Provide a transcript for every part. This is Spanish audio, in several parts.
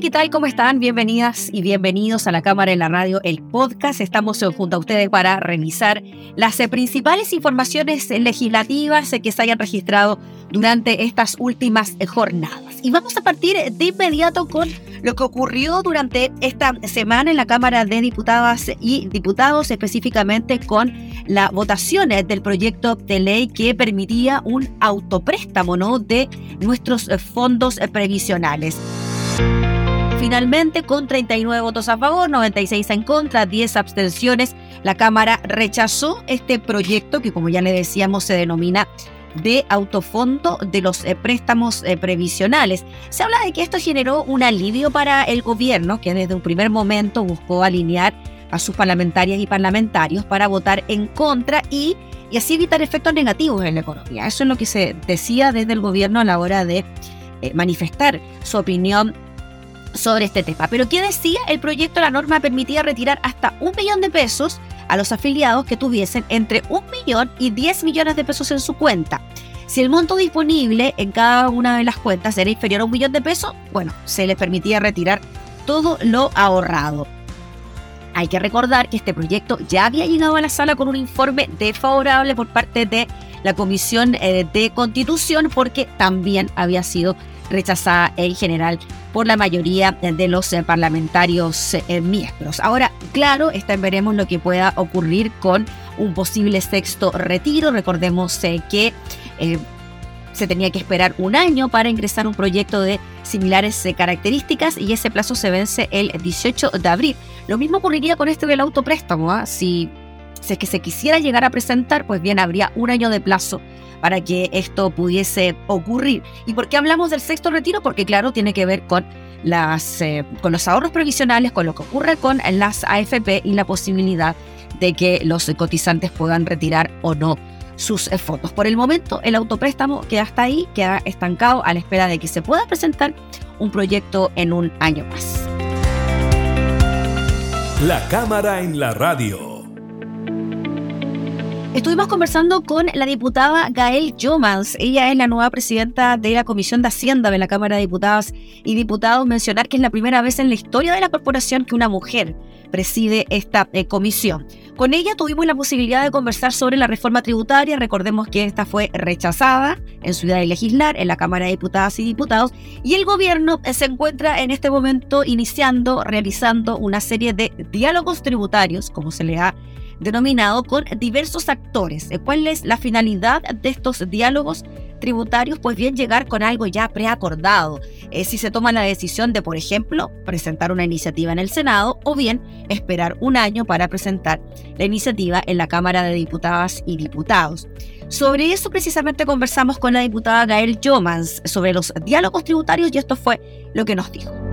¿Qué tal? ¿Cómo están? Bienvenidas y bienvenidos a la Cámara en la Radio, el podcast. Estamos junto a ustedes para revisar las eh, principales informaciones legislativas eh, que se hayan registrado durante estas últimas eh, jornadas. Y vamos a partir de inmediato con lo que ocurrió durante esta semana en la Cámara de Diputadas y Diputados, específicamente con la votación del proyecto de ley que permitía un autopréstamo ¿no? de nuestros fondos previsionales. Finalmente, con 39 votos a favor, 96 en contra, 10 abstenciones, la Cámara rechazó este proyecto que, como ya le decíamos, se denomina de autofondo de los eh, préstamos eh, previsionales. Se habla de que esto generó un alivio para el gobierno, que desde un primer momento buscó alinear a sus parlamentarias y parlamentarios para votar en contra y, y así evitar efectos negativos en la economía. Eso es lo que se decía desde el gobierno a la hora de eh, manifestar su opinión sobre este tema. Pero ¿qué decía? El proyecto, la norma permitía retirar hasta un millón de pesos a los afiliados que tuviesen entre un millón y 10 millones de pesos en su cuenta. Si el monto disponible en cada una de las cuentas era inferior a un millón de pesos, bueno, se les permitía retirar todo lo ahorrado. Hay que recordar que este proyecto ya había llegado a la sala con un informe desfavorable por parte de la Comisión eh, de Constitución porque también había sido rechazada en general por la mayoría de los eh, parlamentarios eh, miembros. Ahora, claro, está veremos lo que pueda ocurrir con un posible sexto retiro. Recordemos eh, que se tenía que esperar un año para ingresar un proyecto de similares características y ese plazo se vence el 18 de abril. Lo mismo ocurriría con este del autopréstamo. ¿ah? Si, si es que se quisiera llegar a presentar, pues bien, habría un año de plazo para que esto pudiese ocurrir. ¿Y por qué hablamos del sexto retiro? Porque claro, tiene que ver con, las, eh, con los ahorros provisionales, con lo que ocurre con las AFP y la posibilidad de que los cotizantes puedan retirar o no sus fondos. Por el momento, el autopréstamo queda hasta ahí, queda estancado a la espera de que se pueda presentar un proyecto en un año más. La cámara en la radio. Estuvimos conversando con la diputada Gael Jomans. Ella es la nueva presidenta de la Comisión de Hacienda de la Cámara de Diputadas y Diputados. Mencionar que es la primera vez en la historia de la corporación que una mujer preside esta eh, comisión. Con ella tuvimos la posibilidad de conversar sobre la reforma tributaria. Recordemos que esta fue rechazada en Ciudad de Legislar, en la Cámara de Diputadas y Diputados. Y el gobierno eh, se encuentra en este momento iniciando, realizando una serie de diálogos tributarios, como se le ha denominado con diversos actores. Eh, ¿Cuál es la finalidad de estos diálogos tributarios? Pues bien, llegar con algo ya preacordado. Eh, si se toma la decisión de, por ejemplo, presentar una iniciativa en el Senado o bien esperar un año para presentar la iniciativa en la Cámara de Diputadas y Diputados. Sobre eso precisamente conversamos con la diputada Gael Jomans sobre los diálogos tributarios y esto fue lo que nos dijo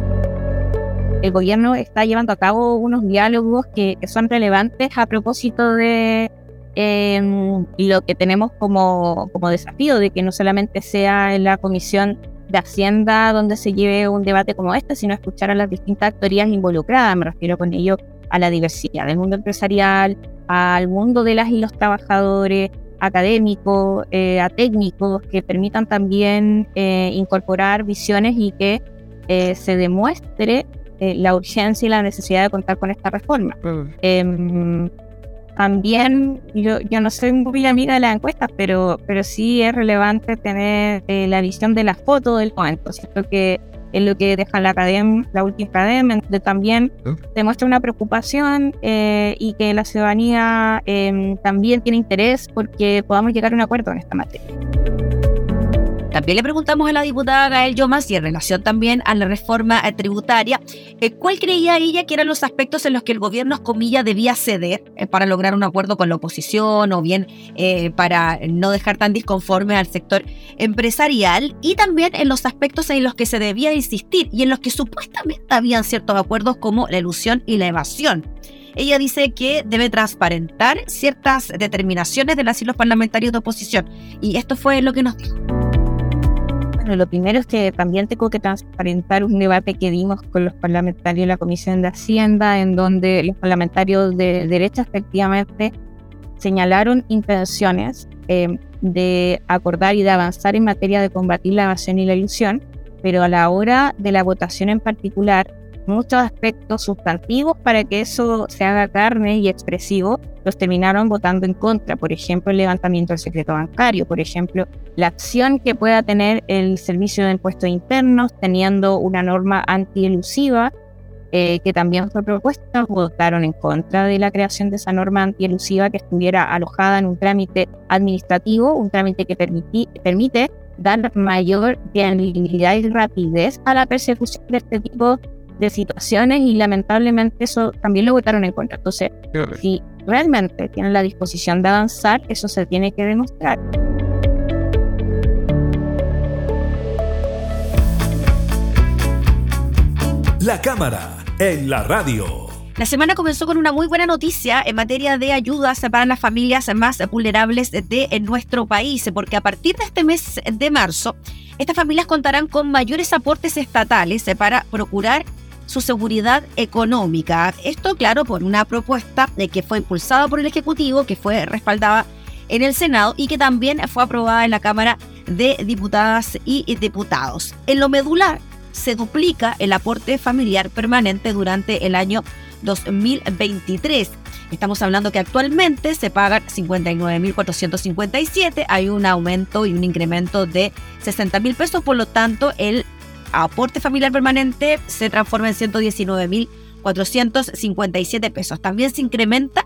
el gobierno está llevando a cabo unos diálogos que, son relevantes a propósito de em, lo que tenemos como, como desafío, de que no solamente sea en la comisión de Hacienda donde se lleve un debate como este, sino escuchar a las distintas actorías involucradas, me refiero con ello a la diversidad del mundo empresarial, al mundo de las y los trabajadores, académicos, eh, a técnicos, que permitan también eh, incorporar visiones y que eh, se demuestre eh, la urgencia y la necesidad de contar con esta reforma. Mm. Em, también yo, yo no soy muy amiga de las encuestas, pero, pero sí es relevante tener eh, la visión de la foto del momento. Siento que es lo que deja la academia, la última academia, donde también demuestra una preocupación eh, y que la ciudadanía em, también tiene interés porque podamos llegar a un acuerdo en esta materia. También le preguntamos a la diputada Gael Yomas y en relación también a la reforma eh, tributaria, eh, ¿cuál creía ella que eran los aspectos en los que el gobierno, comillas, debía ceder eh, para lograr un acuerdo con la oposición o bien para no dejar tan disconforme al sector empresarial? Y también en los aspectos en los que se debía insistir y en los que supuestamente habían ciertos acuerdos como la ilusión y la evasión. Ella dice que debe transparentar ciertas determinaciones de las y los parlamentarios de oposición. Y esto fue lo que nos dijo. Lo primero es que también tengo que transparentar un debate que dimos con los parlamentarios de la Comisión de Hacienda, en donde los parlamentarios de derecha efectivamente señalaron intenciones eh, de acordar y de avanzar en materia de combatir la evasión y la ilusión, pero a la hora de la votación en particular muchos aspectos sustantivos para que eso se haga carne y expresivo, los terminaron votando en contra. Por ejemplo, el levantamiento del secreto bancario, por ejemplo, la acción que pueda tener el Servicio de Impuestos Internos teniendo una norma antielusiva, eh, que también fue propuesta, votaron en contra de la creación de esa norma antielusiva que estuviera alojada en un trámite administrativo, un trámite que permite dar mayor viabilidad y rapidez a la persecución de este tipo de situaciones y lamentablemente eso también lo votaron en contra. Entonces, si realmente tienen la disposición de avanzar, eso se tiene que demostrar. La cámara en la radio. La semana comenzó con una muy buena noticia en materia de ayudas para las familias más vulnerables de nuestro país, porque a partir de este mes de marzo, estas familias contarán con mayores aportes estatales para procurar su seguridad económica. Esto, claro, por una propuesta de que fue impulsada por el Ejecutivo, que fue respaldada en el Senado y que también fue aprobada en la Cámara de Diputadas y Diputados. En lo medular, se duplica el aporte familiar permanente durante el año 2023. Estamos hablando que actualmente se pagan 59.457, hay un aumento y un incremento de 60 mil pesos, por lo tanto el aporte familiar permanente se transforma en 119.457 pesos. También se incrementa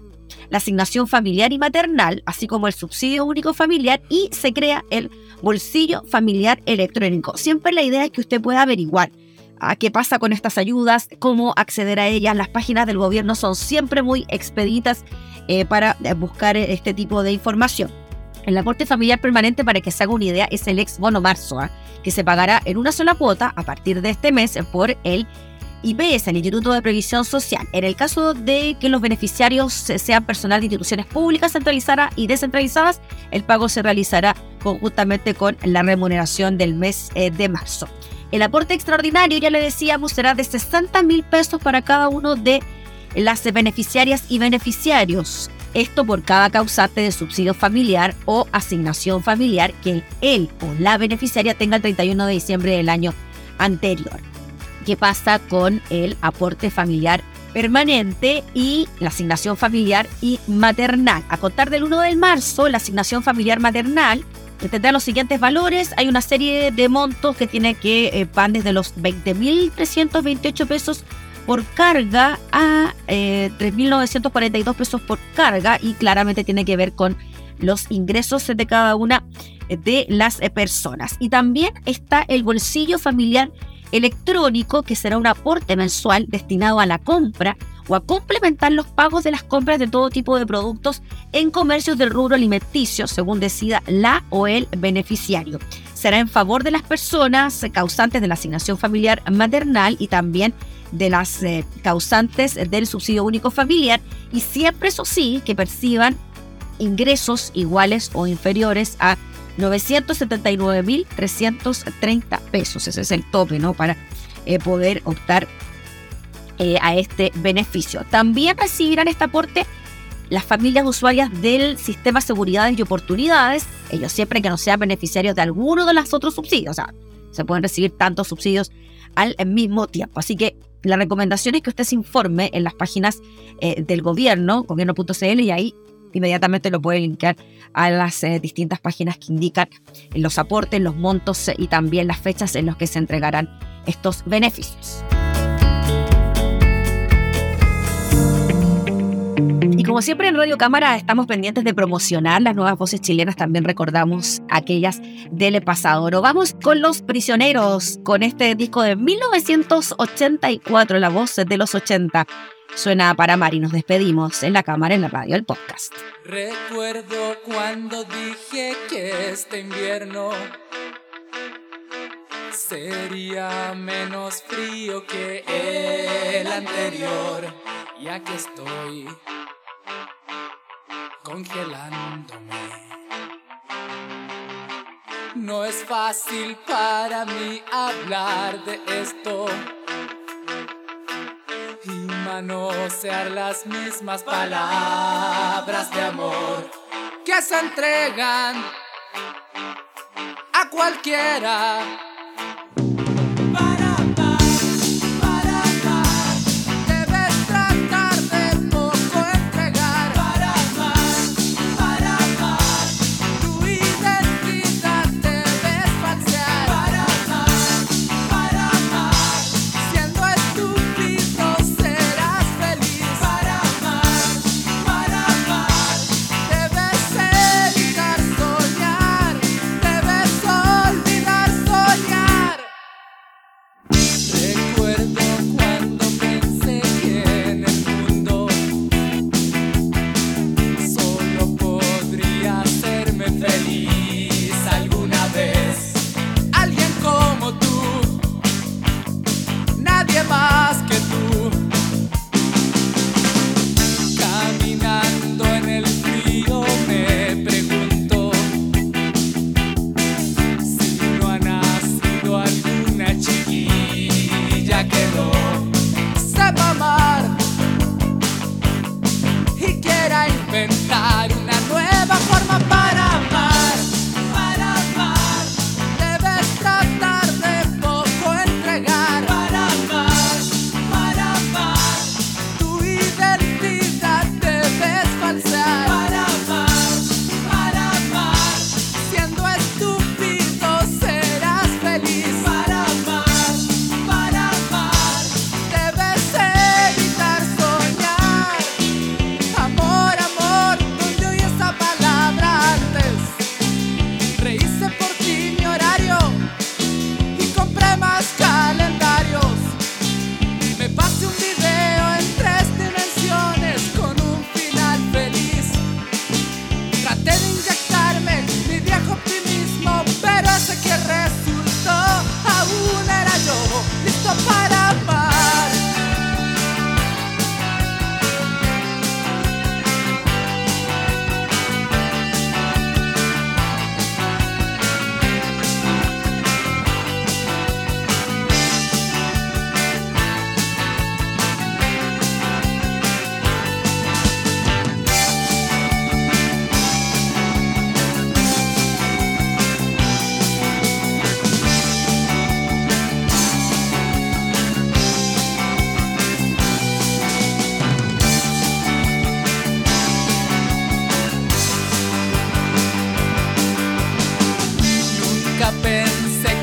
la asignación familiar y maternal, así como el subsidio único familiar y se crea el bolsillo familiar electrónico. Siempre la idea es que usted pueda averiguar a qué pasa con estas ayudas, cómo acceder a ellas. Las páginas del gobierno son siempre muy expeditas eh, para buscar este tipo de información. El aporte familiar permanente, para que se haga una idea, es el ex bono marzo, ¿ah? que se pagará en una sola cuota a partir de este mes por el IPS, el Instituto de Previsión Social. En el caso de que los beneficiarios sean personal de instituciones públicas centralizadas y descentralizadas, el pago se realizará conjuntamente con la remuneración del mes eh, de marzo. El aporte extraordinario, ya le decíamos, será de 60 mil pesos para cada uno de las beneficiarias y beneficiarios. Esto por cada causante de subsidio familiar o asignación familiar que él o la beneficiaria tenga el 31 de diciembre del año anterior. ¿Qué pasa con el aporte familiar permanente y la asignación familiar y maternal? A contar del 1 de marzo, la asignación familiar maternal tendrá los siguientes valores. Hay una serie de montos que tiene que eh, van desde los 20.328 pesos por carga a 3.942 eh, pesos por carga y claramente tiene que ver con los ingresos de cada una de las eh, personas. Y también está el bolsillo familiar electrónico, que será un aporte mensual destinado a la compra o a complementar los pagos de las compras de todo tipo de productos en comercios del rubro alimenticio, según decida la o el beneficiario. Será en favor de las personas causantes de la asignación familiar maternal y también de las eh, causantes del subsidio único familiar y siempre, eso sí, que perciban ingresos iguales o inferiores a 979.330 pesos. Ese es el tope, ¿no? Para eh, poder optar eh, a este beneficio. También recibirán este aporte las familias usuarias del sistema Seguridades y Oportunidades, ellos siempre que no sean beneficiarios de alguno de los otros subsidios, o sea, se pueden recibir tantos subsidios al mismo tiempo. Así que la recomendación es que usted se informe en las páginas eh, del gobierno, gobierno.cl, y ahí inmediatamente lo puede linkar a las eh, distintas páginas que indican los aportes, los montos y también las fechas en las que se entregarán estos beneficios. Y como siempre en Radio Cámara estamos pendientes de promocionar las nuevas voces chilenas, también recordamos aquellas del pasado. Vamos con Los Prisioneros, con este disco de 1984, la voz de los 80. Suena para Mar y nos despedimos en la cámara, en la radio, el podcast. Recuerdo cuando dije que este invierno sería menos frío que el anterior. Y aquí estoy congelándome. No es fácil para mí hablar de esto y manosear las mismas palabras de amor que se entregan a cualquiera.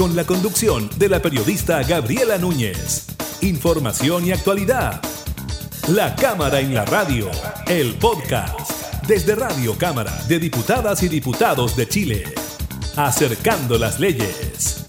con la conducción de la periodista Gabriela Núñez. Información y actualidad. La Cámara en la Radio, el podcast, desde Radio Cámara de Diputadas y Diputados de Chile, acercando las leyes.